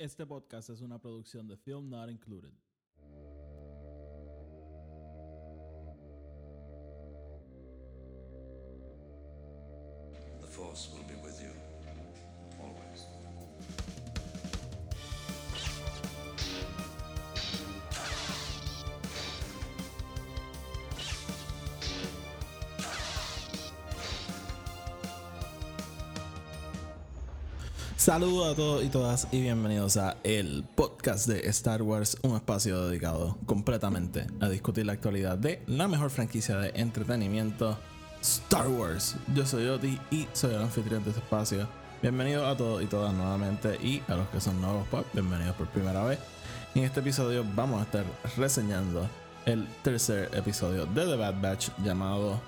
Este podcast es una producción de Film Not Included. Force Saludos a todos y todas y bienvenidos a el podcast de Star Wars, un espacio dedicado completamente a discutir la actualidad de la mejor franquicia de entretenimiento, Star Wars. Yo soy Oti y soy el anfitrión de este espacio. Bienvenidos a todos y todas nuevamente y a los que son nuevos, pues, bienvenidos por primera vez. En este episodio vamos a estar reseñando el tercer episodio de The Bad Batch llamado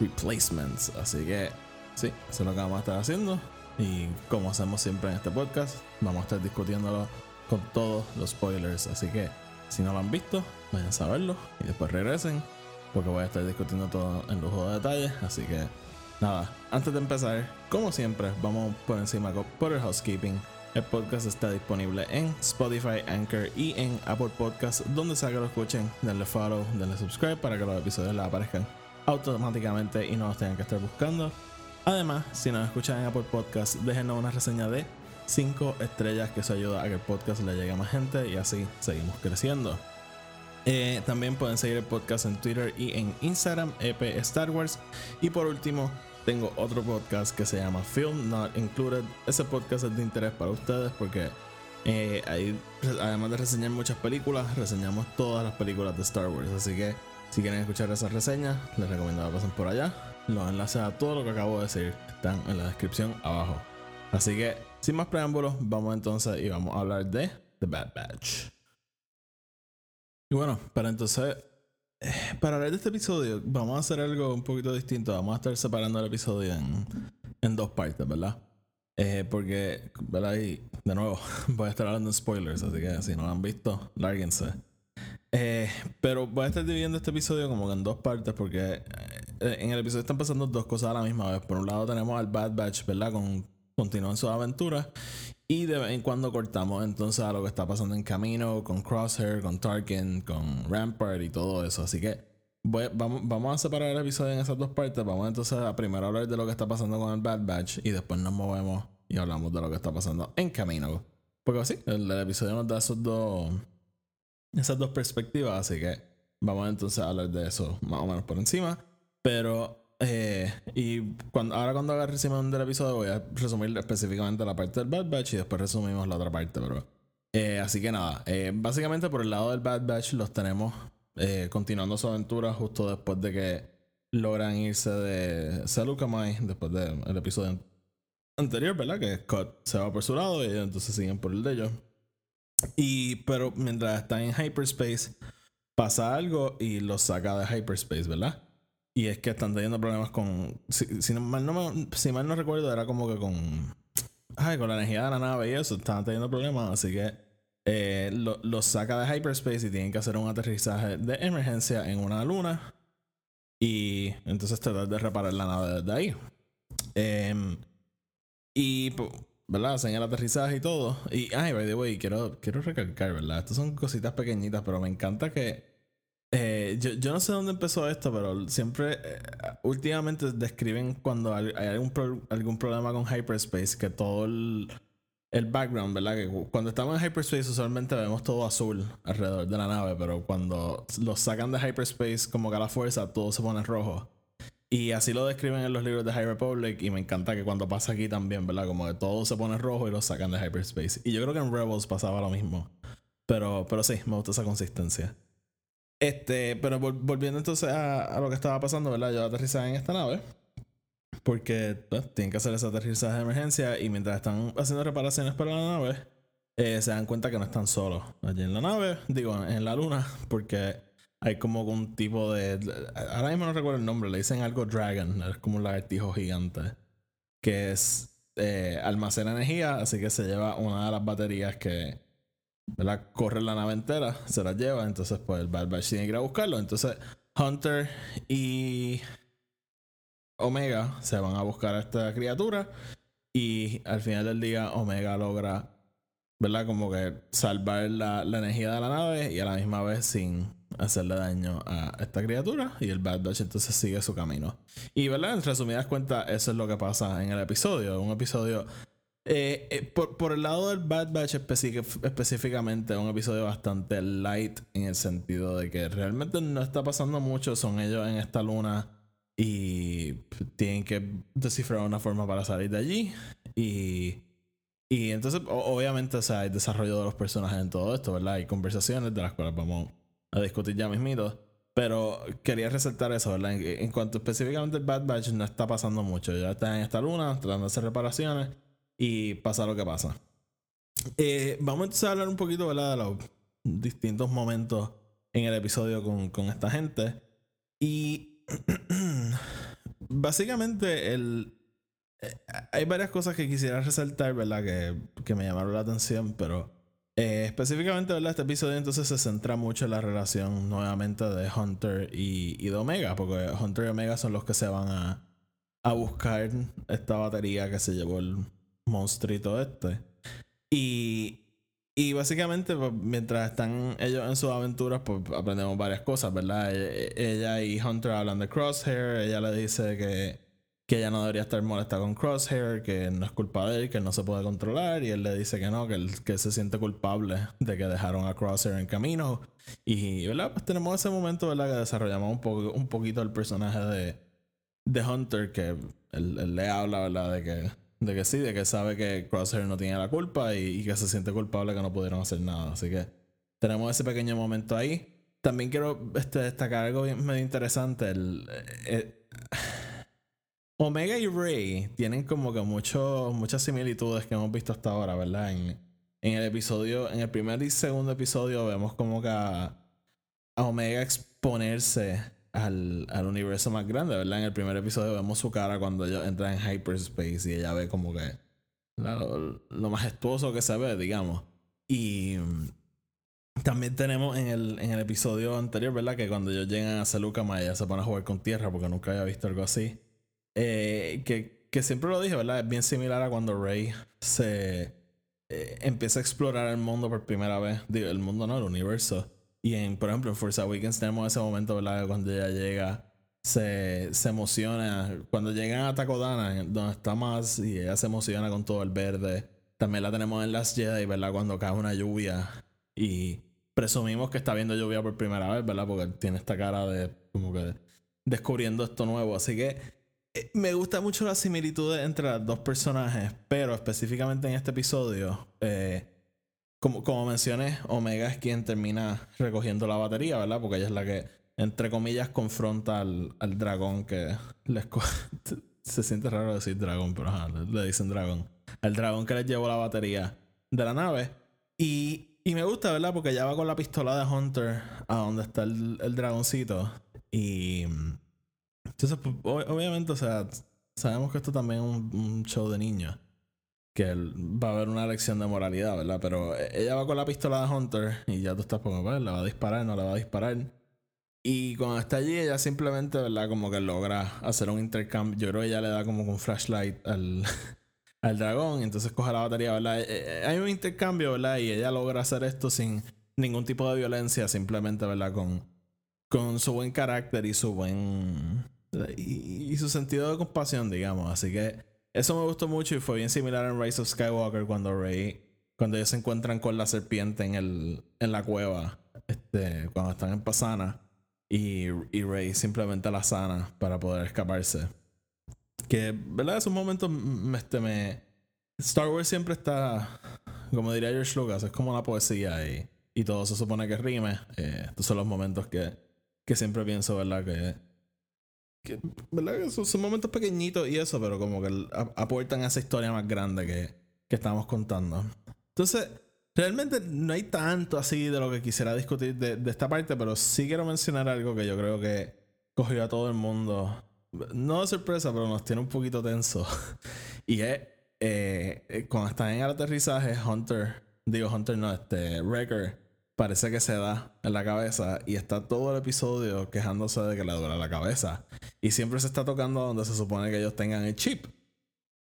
Replacements. Así que sí, eso es lo que vamos a estar haciendo. Y como hacemos siempre en este podcast, vamos a estar discutiéndolo con todos los spoilers. Así que si no lo han visto, vayan a saberlo y después regresen. Porque voy a estar discutiendo todo en lujo de detalles. Así que nada, antes de empezar, como siempre, vamos por encima por el housekeeping. El podcast está disponible en Spotify, Anchor y en Apple Podcasts, donde sea que lo escuchen. Denle follow, denle subscribe para que los episodios les aparezcan automáticamente y no los tengan que estar buscando. Además, si nos escuchan en Apple Podcast, déjenos una reseña de 5 estrellas que eso ayuda a que el podcast le llegue a más gente y así seguimos creciendo. Eh, también pueden seguir el podcast en Twitter y en Instagram, EP Star Wars. Y por último, tengo otro podcast que se llama Film Not Included. Ese podcast es de interés para ustedes porque eh, ahí, además de reseñar muchas películas, reseñamos todas las películas de Star Wars. Así que si quieren escuchar esas reseñas, les recomiendo que pasen por allá. Los enlaces a todo lo que acabo de decir están en la descripción abajo. Así que, sin más preámbulos, vamos entonces y vamos a hablar de The Bad Batch. Y bueno, para entonces, eh, para hablar de este episodio, vamos a hacer algo un poquito distinto. Vamos a estar separando el episodio en, en dos partes, ¿verdad? Eh, porque, ¿verdad? Y de nuevo, voy a estar hablando de spoilers, así que si no lo han visto, lárguense. Eh, pero voy a estar dividiendo este episodio como que en dos partes porque eh, en el episodio están pasando dos cosas a la misma vez. Por un lado tenemos al Bad Batch, ¿verdad? Con, continúan sus aventuras y de vez en cuando cortamos entonces a lo que está pasando en camino con Crosshair, con Tarkin, con Rampart y todo eso. Así que voy- vamos, vamos a separar el episodio en esas dos partes. Vamos entonces a primero hablar de lo que está pasando con el Bad Batch y después nos movemos y hablamos de lo que está pasando en camino. Porque así, el, el episodio nos da esos dos esas dos perspectivas, así que vamos entonces a hablar de eso más o menos por encima. Pero, eh, y cuando, ahora cuando haga el resumen del episodio voy a resumir específicamente la parte del Bad Batch y después resumimos la otra parte, pero... eh, así que nada, eh, básicamente por el lado del Bad Batch los tenemos eh, continuando su aventura justo después de que logran irse de Seleucamai, después del episodio anterior, ¿verdad? Que Scott se va por su lado y entonces siguen por el de ellos. Y, pero mientras están en hyperspace, pasa algo y los saca de hyperspace, ¿verdad? Y es que están teniendo problemas con. Si, si mal no recuerdo, era como que con. Ay, con la energía de la nave y eso, estaban teniendo problemas, así que eh, lo- los saca de hyperspace y tienen que hacer un aterrizaje de emergencia en una luna. Y entonces tratar de reparar la nave desde ahí. Em, y, ¿verdad? El aterrizaje y todo. Y, ay, by the way, quiero, quiero recalcar, ¿verdad? Estas son cositas pequeñitas, pero me encanta que. eh, yo, yo no sé dónde empezó esto, pero siempre. eh, últimamente describen cuando hay algún, pro- algún problema con hyperspace, que todo el. El background, ¿verdad? Que cu- cuando estamos en hyperspace usualmente vemos todo azul alrededor de la nave, pero cuando los sacan de hyperspace como que a la fuerza todo se pone rojo. Y así lo describen en los libros de High Republic y me encanta que cuando pasa aquí también, ¿verdad? Como que todo se pone rojo y lo sacan de hyperspace. Y yo creo que en Rebels pasaba lo mismo. Pero, pero sí, me gusta esa consistencia. Este, pero vol- volviendo entonces a, a lo que estaba pasando, ¿verdad? Yo aterrizaba en esta nave. Porque pues, tienen que hacer ese aterrizaje de emergencia y mientras están haciendo reparaciones para la nave, eh, se dan cuenta que no están solos allí en la nave, digo, en la luna, porque hay como un tipo de. Ahora mismo no recuerdo el nombre, le dicen algo Dragon, es como un lagartijo gigante, que es. eh, almacena energía, así que se lleva una de las baterías que. ¿verdad? Corre la nave entera, se la lleva, entonces pues el Bad Batch tiene que ir a buscarlo. Entonces Hunter y Omega se van a buscar a esta criatura y al final del día Omega logra ¿verdad? Como que salvar la, la energía de la nave y a la misma vez sin hacerle daño a esta criatura y el Bad Batch entonces sigue su camino. Y verdad, en resumidas cuentas, eso es lo que pasa en el episodio. Un episodio eh, eh, por, por, el lado del Bad Batch específicamente, un episodio bastante light en el sentido de que realmente no está pasando mucho. Son ellos en esta luna y tienen que descifrar una forma para salir de allí. Y, y entonces, obviamente, o sea, hay desarrollo de los personajes en todo esto, ¿verdad? Hay conversaciones de las cuales vamos a discutir ya mismito. Pero quería resaltar eso, ¿verdad? En, cuanto específicamente el Bad Batch, no está pasando mucho. Ya están en esta luna, tratando de hacer reparaciones y pasa lo que pasa. Eh, vamos a hablar un poquito, ¿verdad? De los distintos momentos en el episodio con, con esta gente. Y básicamente el... Eh, hay varias cosas que quisiera resaltar, ¿verdad? Que, que me llamaron la atención, pero eh, específicamente, ¿verdad? Este episodio entonces se centra mucho en la relación nuevamente de Hunter y, y de Omega, porque Hunter y Omega son los que se van a, a buscar esta batería que se llevó el monstruito este. Y, y básicamente, pues, mientras están ellos en sus aventuras, pues aprendemos varias cosas, ¿verdad? E, e, ella y Hunter hablan de Crosshair, ella le dice que, que ella no debería estar molesta con Crosshair, que no es culpa de él, que no se puede controlar, y él le dice que no, que él que se siente culpable de que dejaron a Crosshair en camino. Y, ¿verdad? Pues tenemos ese momento, ¿verdad? Que desarrollamos un, poco, un poquito el personaje de, de Hunter, que él le habla, ¿verdad? De que de que sí, de que sabe que Crosshair no tiene la culpa y, que se siente culpable que no pudieron hacer nada. Así que tenemos ese pequeño momento ahí. También quiero este, destacar algo medio interesante. El, eh, Omega y Rey tienen como que mucho, muchas similitudes que hemos visto hasta ahora, ¿verdad? En, el episodio, en el primer y segundo episodio vemos como que a Omega exponerse al, al, universo más grande, ¿verdad? En el primer episodio vemos su cara cuando ella entra en hyperspace y ella ve como que lo, majestuoso que se ve, digamos. Y mm, también tenemos en el, en el episodio anterior, ¿verdad? Que cuando ellos llegan a Salukama ella se pone a jugar con tierra porque nunca había visto algo así. Eh, que, que, siempre lo dije, ¿verdad? Es bien similar a cuando Rey se eh, empieza a explorar el mundo por primera vez. Digo, el mundo no, el universo. Y en, por ejemplo, en Forza Awakens tenemos ese momento, ¿verdad? Cuando ella llega, se, se emociona. Cuando llegan a Takodana, donde está más, y ella se emociona con todo el verde. También la tenemos en Last Jedi, ¿verdad? Cuando cae una lluvia. Y presumimos que está viendo lluvia por primera vez, ¿verdad? Porque tiene esta cara de como que descubriendo esto nuevo. Así que me gusta mucho la similitud entre los dos personajes, pero específicamente en este episodio, eh, como, como mencioné, Omega es quien termina recogiendo la batería, ¿verdad? Porque ella es la que, entre comillas, confronta al, al dragón que les Se siente raro decir dragón, pero le, dicen dragón. Al dragón que les llevó la batería de la nave. Y, y me gusta, ¿verdad? Porque ella va con la pistola de Hunter a donde está el, el dragoncito. Y. Entonces, pues, obviamente, o sea, sabemos que esto también es un, show de niños que va a haber una lección de moralidad, ¿verdad? Pero ella va con la pistola de Hunter y ya tú estás como, pues, ¿la va a disparar? ¿No la va a disparar? Y cuando está allí, ella simplemente, ¿verdad? Como que logra hacer un intercambio. Yo creo que ella le da como un flashlight al, al dragón y entonces coge la batería, ¿verdad? Eh, eh, hay un intercambio, ¿verdad? Y ella logra hacer esto sin ningún tipo de violencia, simplemente, ¿verdad? Con, con su buen carácter y su buen... y su sentido de compasión, digamos. Así que eso me gustó mucho y fue bien similar en Rise of Skywalker cuando Rey, cuando ellos se encuentran con la serpiente en, el, en la cueva, este, cuando están en Pasana y, y Rey simplemente la sana para poder escaparse. Que, ¿verdad? Esos momentos este, me... Star Wars siempre está, como diría George Lucas, es como la poesía y, y todo se supone que rime. Eh, estos son los momentos que, que siempre pienso, ¿verdad? Que Son, momentos pequeñitos y eso, pero como que aportan a esa historia más grande que, que estamos contando. Entonces, realmente no hay tanto así de lo que quisiera discutir de, de, esta parte, pero sí quiero mencionar algo que yo creo que cogió a todo el mundo. No de sorpresa, pero nos tiene un poquito tenso. y es eh, cuando están en el aterrizaje, Hunter, digo Hunter no, este, Wrecker parece que se da en la cabeza y está todo el episodio quejándose de que le duele la cabeza. Y siempre se está tocando donde se supone que ellos tengan el chip.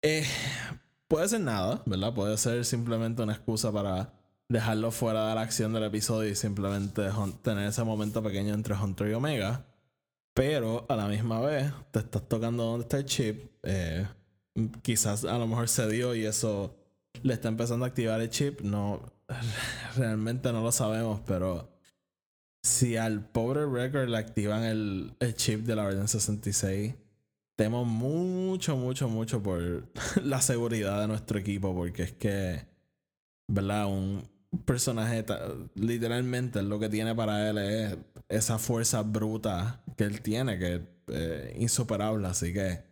Eh, puede ser nada, ¿verdad? Puede ser simplemente una excusa para dejarlo fuera de la acción del episodio y simplemente tener ese momento pequeño entre Hunter y Omega. Pero a la misma vez te estás tocando donde está el chip. Eh, quizás a lo mejor se dio y eso le está empezando a activar el chip. No, realmente no lo sabemos, pero si al pobre Record le activan el, el chip de la Orden 66, temo mucho, mucho, mucho por la seguridad de nuestro equipo, porque es que, ¿verdad? Un personaje, literalmente lo que tiene para él es esa fuerza bruta que él tiene, que es eh, insuperable, así que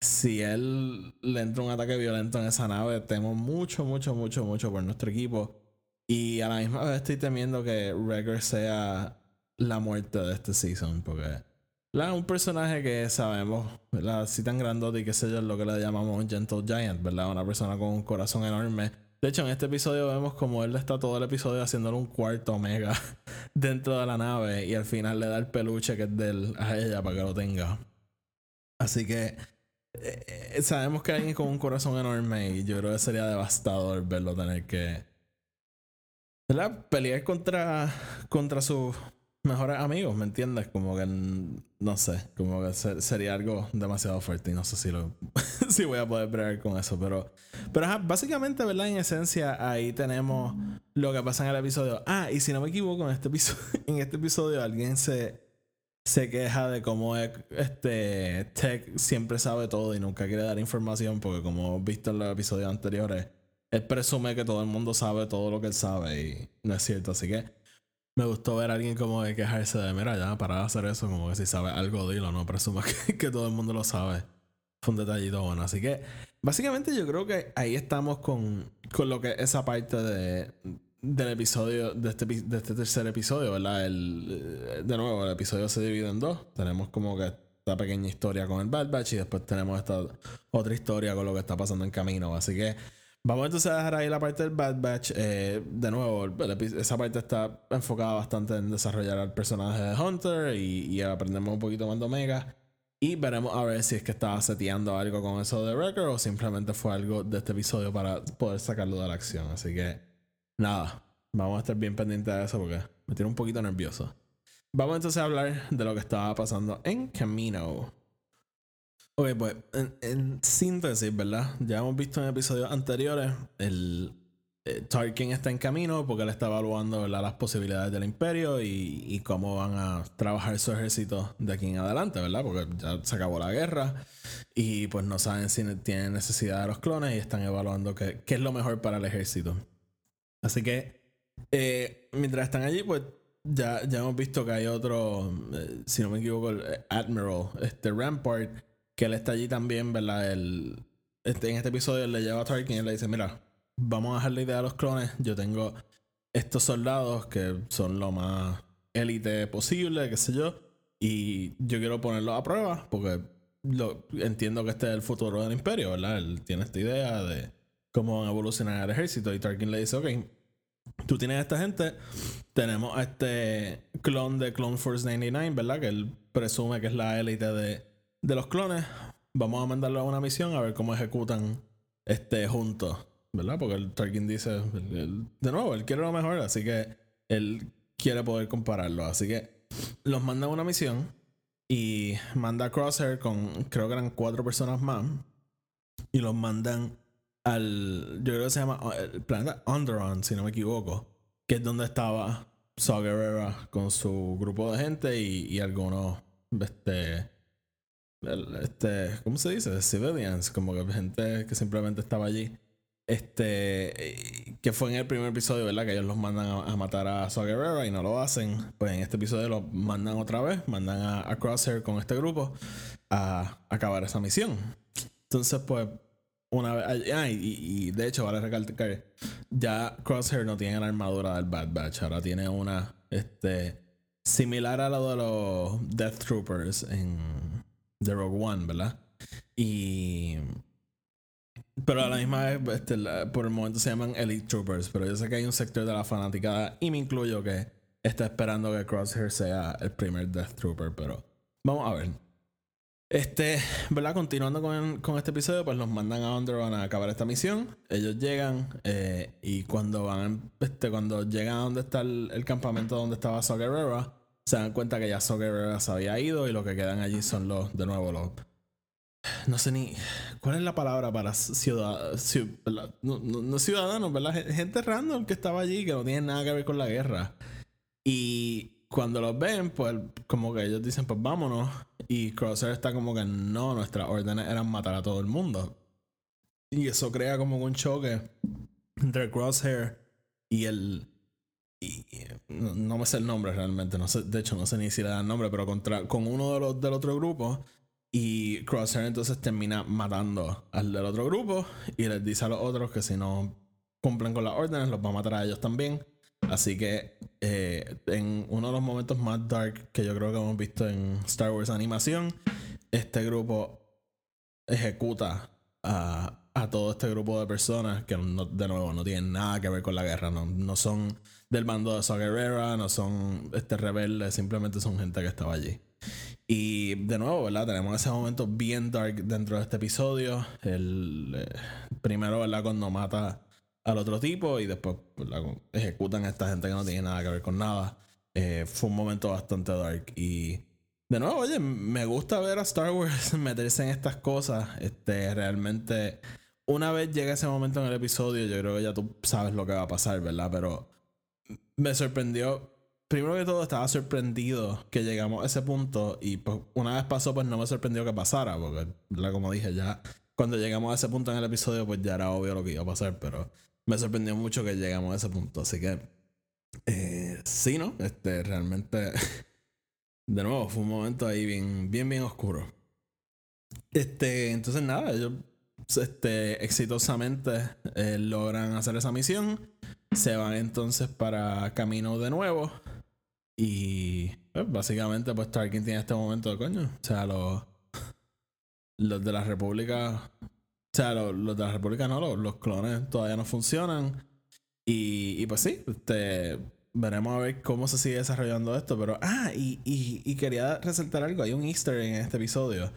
si él le entra un ataque violento en esa nave, temo mucho, mucho, mucho, mucho por nuestro equipo. Y a la misma vez estoy temiendo que Wrecker sea la muerte de este season, porque la, un personaje que sabemos, ¿verdad? Así tan grandote y que sé yo, lo que le llamamos un Gentle Giant, ¿verdad? Una persona con un corazón enorme. De hecho, en este episodio vemos como él está todo el episodio haciéndole un cuarto omega dentro de la nave y al final le da el peluche que es de él a ella para que lo tenga. Así que eh, eh, sabemos que alguien con un corazón enorme y yo creo que sería devastador verlo tener que ¿verdad? pelear contra, contra sus mejores amigos, ¿me entiendes? Como que no sé, como que sería algo demasiado fuerte y no sé si lo si voy a poder bregar con eso, pero pero básicamente, ¿verdad? En esencia ahí tenemos lo que pasa en el episodio. Ah, y si no me equivoco, en este episodio, en este episodio alguien se se queja de cómo este Tech siempre sabe todo y nunca quiere dar información porque como hemos visto en los episodios anteriores, él presume que todo el mundo sabe todo lo que él sabe y no es cierto. Así que me gustó ver a alguien como de quejarse de, mira, ya para hacer eso, como que si sabe algo, dilo, no presuma que, que todo el mundo lo sabe. Fue un detallito bueno. Así que básicamente yo creo que ahí estamos con, con lo que esa parte de, del episodio, de este, de este tercer episodio, ¿verdad? El, eh, de nuevo, el episodio se divide en dos. Tenemos como que esta pequeña historia con el Bad Batch y después tenemos esta otra historia con lo que está pasando en camino. Así que vamos entonces a dejar ahí la parte del Bad Batch. Eh, de nuevo, esa parte está enfocada bastante en desarrollar al personaje de Hunter y, aprendemos un poquito más de Omega. Y veremos a ver si es que estaba seteando algo con eso de Wrecker o simplemente fue algo de este episodio para poder sacarlo de la acción. Así que Nada, vamos a estar bien pendientes de eso porque me tiene un poquito nervioso. Vamos entonces a hablar de lo que estaba pasando en Camino. Ok, pues en, síntesis, ¿verdad? Ya hemos visto en episodios anteriores el eh, Tarkin está en camino porque él está evaluando las posibilidades del imperio y, y, cómo van a trabajar su ejército de aquí en adelante, ¿verdad? Porque ya se acabó la guerra y pues no saben si tienen necesidad de los clones y están evaluando qué, qué es lo mejor para el ejército. Así que eh, mientras están allí, pues ya, ya hemos visto que hay otro, eh, si no me equivoco, el Admiral, este Rampart, que él está allí también, ¿verdad? El, este, en este episodio él le lleva a Tarkin y le dice, mira, vamos a dejar la idea de los clones, yo tengo estos soldados que son lo más élite posible, qué sé yo, y yo quiero ponerlos a prueba porque entiendo que este es el futuro del imperio, ¿verdad? Él tiene esta idea de cómo van a evolucionar el ejército. Y Tarkin le dice, ok, tú tienes esta gente, tenemos a este clon de Clone Force 99, ¿verdad? Que él presume que es la élite de, de los clones. Vamos a mandarlo a una misión a ver cómo ejecutan este juntos, ¿verdad? Porque el Tarkin dice, de nuevo, él quiere lo mejor, así que él quiere poder compararlo. Así que los manda a una misión y manda a Crosshair con, creo que eran cuatro personas más, y los mandan al. Yo creo que se llama el planeta Onderon, si no me equivoco. Que es donde estaba Saw con su grupo de gente y, y algunos. Este. Este. ¿Cómo se dice? Civilians. Como que gente que simplemente estaba allí. Este. Que fue en el primer episodio, ¿verdad? Que ellos los mandan a, matar a Saw y no lo hacen. Pues en este episodio los mandan otra vez. Mandan a, a Crosshair con este grupo a acabar esa misión. Entonces, pues una vez, ah, y, de hecho, vale recalcar, ya Crosshair no tiene la armadura del Bad Batch, ahora tiene una este, similar a lo de los Death Troopers en The Rogue One, ¿verdad? Y. Pero a la misma vez, este, por el momento se llaman Elite Troopers, pero yo sé que hay un sector de la fanaticada, y me incluyo, que está esperando que Crosshair sea el primer Death Trooper, pero vamos a ver. Este, ¿verdad? Continuando con, con este episodio, pues los mandan a Underground a acabar esta misión. Ellos llegan eh, y cuando van, este, cuando llegan a donde está el, el campamento donde estaba So Guerrera, se dan cuenta que ya Guerrera se había ido y lo que quedan allí son los, de nuevo, los. No sé ni. ¿Cuál es la palabra para ciudadanos? no, no, no ciudadanos, ¿verdad? Gente random que estaba allí que no tiene nada que ver con la guerra. Y cuando los ven, pues como que ellos dicen, pues vámonos. Y Crosshair está como que no, nuestras órdenes eran matar a todo el mundo. Y eso crea como un choque entre Crosshair y el. Y, no, me sé el nombre realmente, no sé, de hecho no sé ni si le dan nombre, pero contra, con uno de los del otro grupo. Y Crosshair entonces termina matando al del otro grupo y les dice a los otros que si no cumplen con las órdenes, los va a matar a ellos también. Así que eh, en uno de los momentos más dark que yo creo que hemos visto en Star Wars animación, este grupo ejecuta a, todo este grupo de personas que de nuevo no tienen nada que ver con la guerra, no, son del bando de Gerrera, no son este rebeldes, simplemente son gente que estaba allí. Y de nuevo, ¿verdad? Tenemos ese momento bien dark dentro de este episodio. El eh, primero, ¿verdad? Cuando mata al otro tipo y después ejecutan a esta gente que no tiene nada que ver con nada. Eh, fue un momento bastante dark y de nuevo, oye, me gusta ver a Star Wars meterse en estas cosas. Este, realmente, una vez llega ese momento en el episodio, yo creo que ya tú sabes lo que va a pasar, ¿verdad? Pero me sorprendió. Primero que todo, estaba sorprendido que llegamos a ese punto. Y pues, una vez pasó, pues no me sorprendió que pasara. Porque, como dije, ya cuando llegamos a ese punto en el episodio, pues ya era obvio lo que iba a pasar. Pero me sorprendió mucho que llegamos a ese punto. Así que, eh, sí, ¿no? Este, realmente, de nuevo, fue un momento ahí bien, bien, bien oscuro. Este, entonces nada, ellos este, exitosamente eh, logran hacer esa misión. Se van entonces para camino de nuevo. Y pues, básicamente, pues Tarkin tiene este momento de coño. O sea, los, los de la República o sea, los, de la República no, los, clones todavía no funcionan. Y, y pues sí, este, veremos a ver cómo se sigue desarrollando esto. Pero, ah, y, y, quería resaltar algo. Hay un easter en este episodio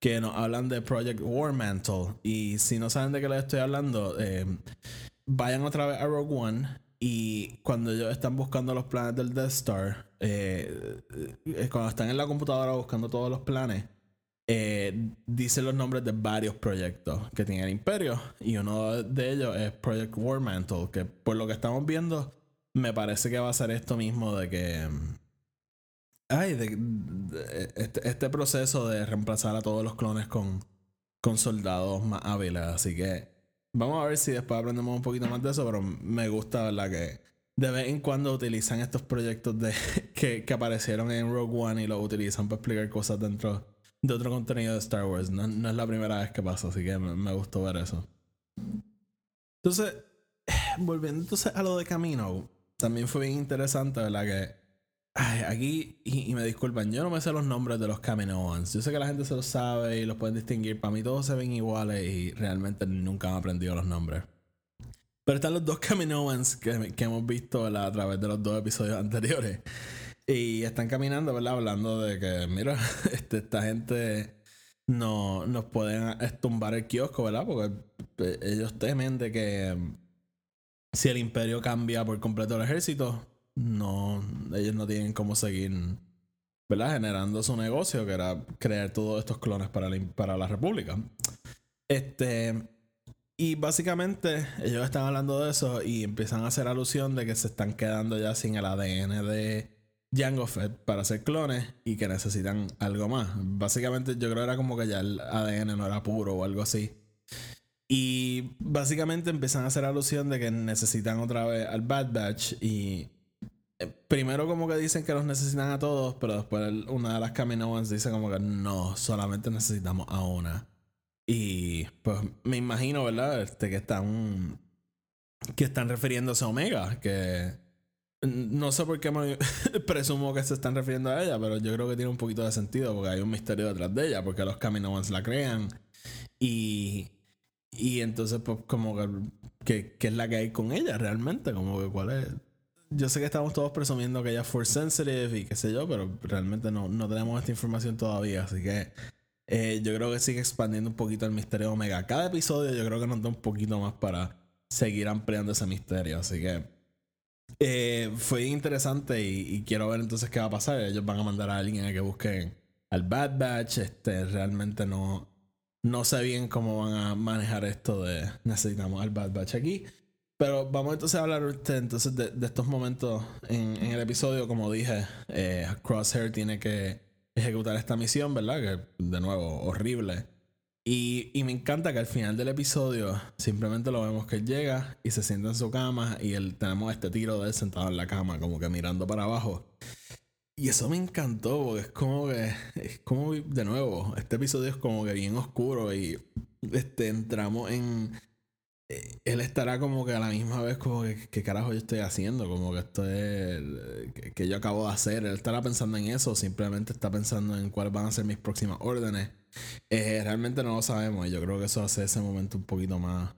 que nos hablan de Project War Mantle. Y si no saben de qué les estoy hablando, eh, vayan otra vez a Rogue One. Y cuando ellos están buscando los planes del Death Star, eh, eh, cuando están en la computadora buscando todos los planes, eh, dice los nombres de varios proyectos que tiene el imperio y uno de ellos es Project War Mantle que por lo que estamos viendo me parece que va a ser esto mismo de que ay este, este, proceso de reemplazar a todos los clones con con soldados más hábiles así que vamos a ver si después aprendemos un poquito más de eso pero me gusta verdad que de vez en cuando utilizan estos proyectos de que, que aparecieron en Rogue One y los utilizan para explicar cosas dentro de otro contenido de Star Wars. No, es la primera vez que pasa, así que me, gustó ver eso. Entonces, volviendo entonces a lo de Camino, también fue bien interesante, ¿verdad? Que aquí, y, me disculpan, yo no me sé los nombres de los Kaminoans. Yo sé que la gente se los sabe y los pueden distinguir. Para mí todos se ven iguales y realmente nunca han aprendido los nombres. Pero están los dos Kaminoans que, hemos visto a través de los dos episodios anteriores. Y están caminando, ¿verdad? Hablando de que, mira, este, esta gente no nos pueden tumbar el kiosco, ¿verdad? Porque eh, ellos temen de que si el imperio cambia por completo el ejército, no, ellos no tienen cómo seguir. Generando su negocio, que era crear todos estos clones para la, para la república. Este, y básicamente ellos están hablando de eso y empiezan a hacer alusión de que se están quedando ya sin el ADN de Jango Fett para hacer clones y que necesitan algo más. Básicamente yo creo era como que ya el ADN no era puro o algo así. Y básicamente empiezan a hacer alusión de que necesitan otra vez al Bad Batch y primero como que dicen que los necesitan a todos, pero después una de las Kaminoans dice como que no, solamente necesitamos a una. Y pues me imagino, ¿verdad? Este, que están que están refiriéndose a Omega, que no sé por qué me presumo que se están refiriendo a ella, pero yo creo que tiene un poquito de sentido porque hay un misterio detrás de ella, porque los Kaminoans la crean. Y, y entonces, pues, como que, ¿qué es la que hay con ella realmente? Como que cuál es. Yo sé que estamos todos presumiendo que ella es force sensitive y qué sé yo, pero realmente no, no tenemos esta información todavía, así que Eh, yo creo que sigue expandiendo un poquito el misterio Omega. Cada episodio yo creo que nos da un poquito más para seguir ampliando ese misterio. Así que eh, fue interesante y, quiero ver entonces qué va a pasar. Ellos van a mandar a alguien a que busquen al Bad Batch. Este, realmente no, no sé bien cómo van a manejar esto de necesitamos al Bad Batch aquí. Pero vamos entonces a hablar entonces de, estos momentos en, el episodio. Como dije, eh, Crosshair tiene que ejecutar esta misión, ¿verdad? Que de nuevo, horrible. Y, y, me encanta que al final del episodio simplemente lo vemos que él llega y se sienta en su cama y él, tenemos este tiro de él sentado en la cama, como que mirando para abajo. Y eso me encantó porque es como que, es como, de nuevo, este episodio es como que bien oscuro y este, entramos en él estará como que a la misma vez como que qué carajo yo estoy haciendo, como que esto es que, yo acabo de hacer, él estará pensando en eso, simplemente está pensando en cuáles van a ser mis próximas órdenes. Eh, realmente no lo sabemos y yo creo que eso hace ese momento un poquito más,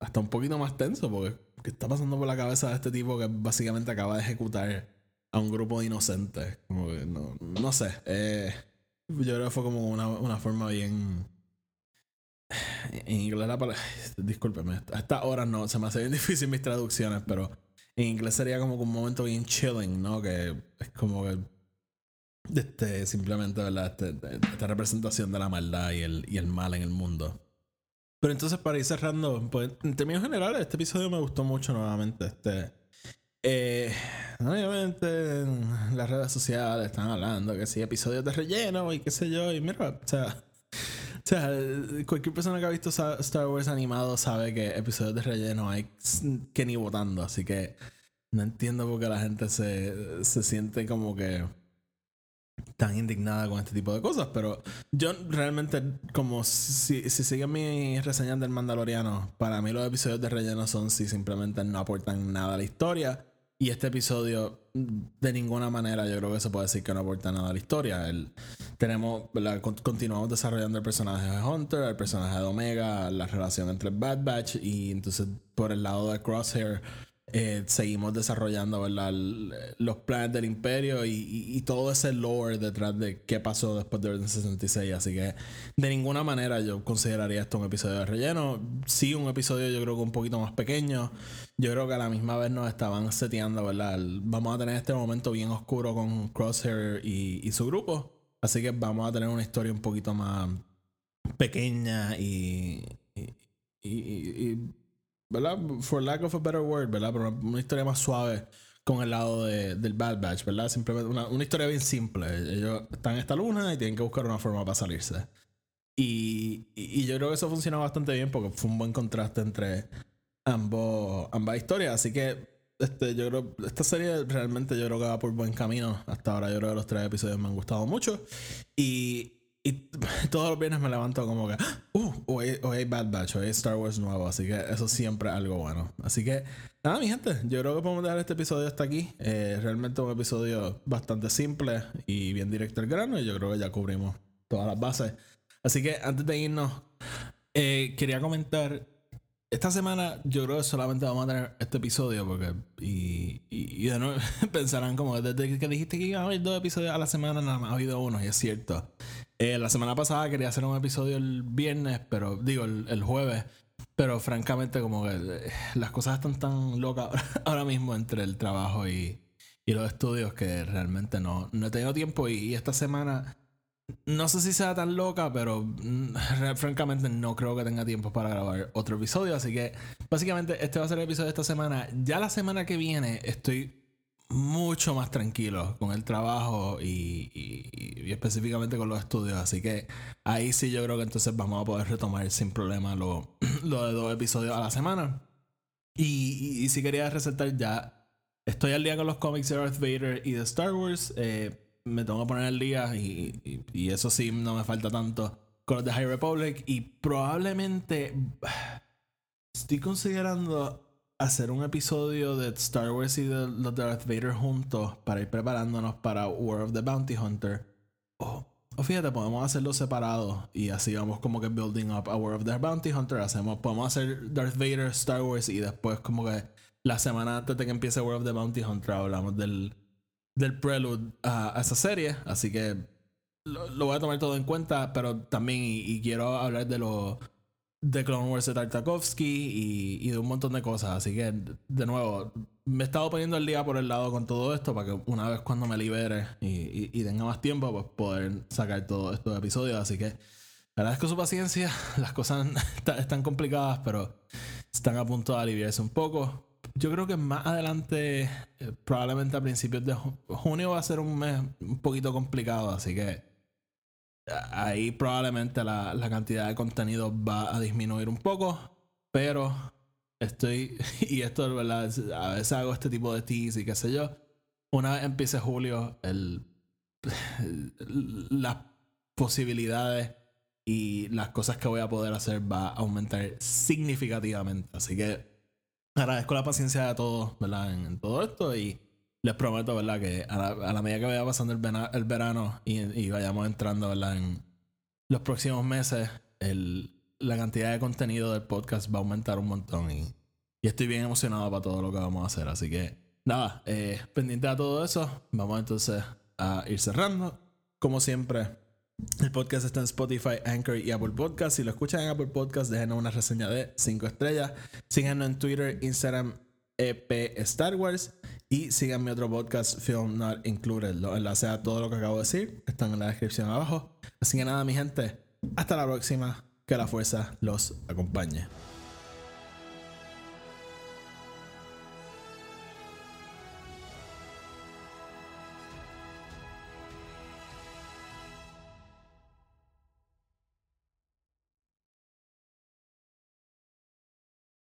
hasta un poquito más tenso, porque ¿qué está pasando por la cabeza de este tipo que básicamente acaba de ejecutar a un grupo de inocentes? Como que no, no sé, eh, yo creo que fue como una, una forma bien en inglés la palabra. Discúlpeme, a estas horas no, se me hace bien difícil mis traducciones, pero en inglés sería como un momento bien chilling, ¿no? Que es como que. Este, simplemente, ¿verdad? Este, esta representación de la maldad y el, y el mal en el mundo. Pero entonces, para ir cerrando, pues, en términos generales, este episodio me gustó mucho nuevamente. Este. Eh, obviamente en las redes sociales están hablando que sí, episodios de relleno y qué sé yo, y mira, o sea, sea, cualquier persona que ha visto Star Wars animado sabe que episodios de relleno hay que ni votando. Así que no entiendo por qué la gente se, se siente como que tan indignada con este tipo de cosas. Pero yo realmente, como si, si siguen mis reseñas del Mandaloriano, para mí los episodios de relleno son si simplemente no aportan nada a la historia y este episodio, de ninguna manera, yo creo que se puede decir que no aporta nada a la historia. El, tenemos, continuamos desarrollando el personaje de Hunter, el personaje de Omega, la relación entre Bad Batch y entonces por el lado de Crosshair eh, seguimos desarrollando los planes del imperio y, todo ese lore detrás de qué pasó después de Orden 66. Así que de ninguna manera yo consideraría esto un episodio de relleno. Sí, un episodio yo creo que un poquito más pequeño. Yo creo que a la misma vez nos estaban seteando, ¿verdad? Vamos a tener este momento bien oscuro con Crosshair y, su grupo. Así que vamos a tener una historia un poquito más pequeña y, y ¿verdad? For lack of a better word, ¿verdad? Pero una, historia más suave con el lado de, del Bad Batch, ¿verdad? Simplemente una, una, historia bien simple. Ellos están en esta luna y tienen que buscar una forma para salirse. Y, y, yo creo que eso funciona bastante bien porque fue un buen contraste entre ambos, ambas historias. Así que este, yo creo esta serie realmente yo creo que va por buen camino. Hasta ahora yo creo que los tres episodios me han gustado mucho. Y, y todos los viernes me levanto como que, uh, hoy, hay Bad Batch, hoy hay Star Wars nuevo, así que eso siempre es algo bueno. Así que, nada, mi gente, yo creo que podemos dejar este episodio hasta aquí. Eh, realmente un episodio bastante simple y bien directo al grano, y yo creo que ya cubrimos todas las bases. Así que antes de irnos, eh, quería comentar esta semana yo creo que solamente vamos a tener este episodio porque y, y, de nuevo pensarán como desde que dijiste que iba a haber dos episodios a la semana nada más ha habido uno y es cierto eh, la semana pasada quería hacer un episodio el viernes pero digo el, jueves pero francamente como que eh, las cosas están tan locas ahora mismo entre el trabajo y, y los estudios que realmente no, no he tenido tiempo y esta semana no sé si sea tan loca, pero mm, francamente no creo que tenga tiempo para grabar otro episodio. Así que básicamente este va a ser el episodio de esta semana. Ya la semana que viene estoy mucho más tranquilo con el trabajo y, específicamente con los estudios. Así que ahí sí yo creo que entonces vamos a poder retomar sin problema lo, lo de dos episodios a la semana. Y, y, si quería resaltar ya, estoy al día con los cómics de Darth Vader y de Star Wars. Eh, me tengo que poner el día y, y, eso sí no me falta tanto con los de High Republic y probablemente estoy considerando hacer un episodio de Star Wars y de los Darth Vader juntos para ir preparándonos para War of the Bounty Hunter. O, fíjate, podemos hacerlo separado y así vamos como que building up a War of the Bounty Hunter. Hacemos, podemos hacer Darth Vader, Star Wars y después como que la semana antes de que empiece War of the Bounty Hunter hablamos del del prelude a, esa serie. Así que lo, voy a tomar todo en cuenta, pero también y, y quiero hablar de lo de Clone Wars de Tartakovsky y, y de un montón de cosas. Así que, de nuevo, me he estado poniendo el día por el lado con todo esto para que una vez cuando me libere y, y- tenga más tiempo, pues poder sacar todos estos episodios. Así que agradezco su paciencia. Las cosas está- están complicadas, pero están a punto de aliviarse un poco. Yo creo que más adelante, eh, probablemente a principios de ju- junio, va a ser un mes un poquito complicado. Así que ahí probablemente la, la cantidad de contenido va a disminuir un poco, pero estoy, y esto es verdad, a veces hago este tipo de teas y qué sé yo, una vez empiece julio, el, las posibilidades y las cosas que voy a poder hacer va a aumentar significativamente, así que agradezco la paciencia de todos, ¿verdad? En, en todo esto y les prometo, ¿verdad? Que a la, a medida que vaya pasando el, vena- el verano y, vayamos entrando, ¿verdad? En los próximos meses, la cantidad de contenido del podcast va a aumentar un montón y, y estoy bien emocionado para todo lo que vamos a hacer. Así que, nada, eh, pendiente a todo eso, vamos entonces a ir cerrando. Como siempre, el podcast está en Spotify, Anchor y Apple Podcast. Si lo escuchan en Apple Podcast, déjenos una reseña de 5 estrellas. Síganos en Twitter, Instagram, EP Star Wars. Y sigan mi otro podcast, Film Not Included. Los enlaces a todo lo que acabo de decir están en la descripción abajo. Así que nada, mi gente, hasta la próxima. Que la fuerza los acompañe.